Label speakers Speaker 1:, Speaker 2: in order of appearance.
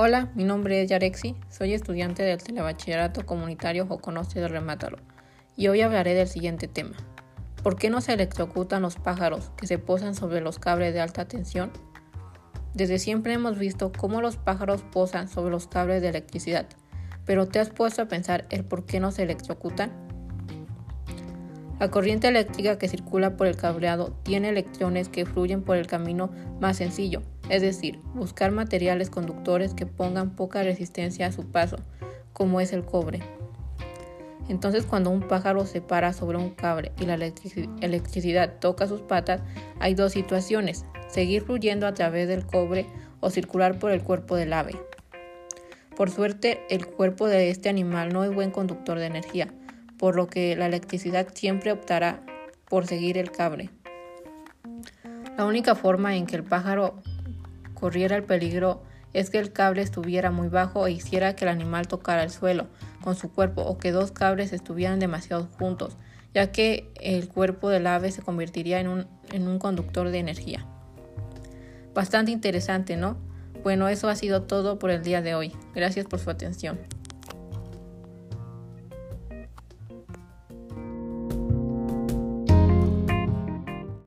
Speaker 1: Hola, mi nombre es Yarexi, soy estudiante del Telebachillerato Comunitario Joconoce de Remátalo y hoy hablaré del siguiente tema. ¿Por qué no se electrocutan los pájaros que se posan sobre los cables de alta tensión? Desde siempre hemos visto cómo los pájaros posan sobre los cables de electricidad, pero ¿te has puesto a pensar el por qué no se electrocutan? La corriente eléctrica que circula por el cableado tiene electrones que fluyen por el camino más sencillo, es decir, buscar materiales conductores que pongan poca resistencia a su paso, como es el cobre. Entonces cuando un pájaro se para sobre un cable y la electricidad toca sus patas, hay dos situaciones, seguir fluyendo a través del cobre o circular por el cuerpo del ave. Por suerte, el cuerpo de este animal no es buen conductor de energía, por lo que la electricidad siempre optará por seguir el cable. La única forma en que el pájaro corriera el peligro es que el cable estuviera muy bajo e hiciera que el animal tocara el suelo con su cuerpo o que dos cables estuvieran demasiado juntos, ya que el cuerpo del ave se convertiría en un, en un conductor de energía. Bastante interesante, ¿no? Bueno, eso ha sido todo por el día de hoy. Gracias por su atención.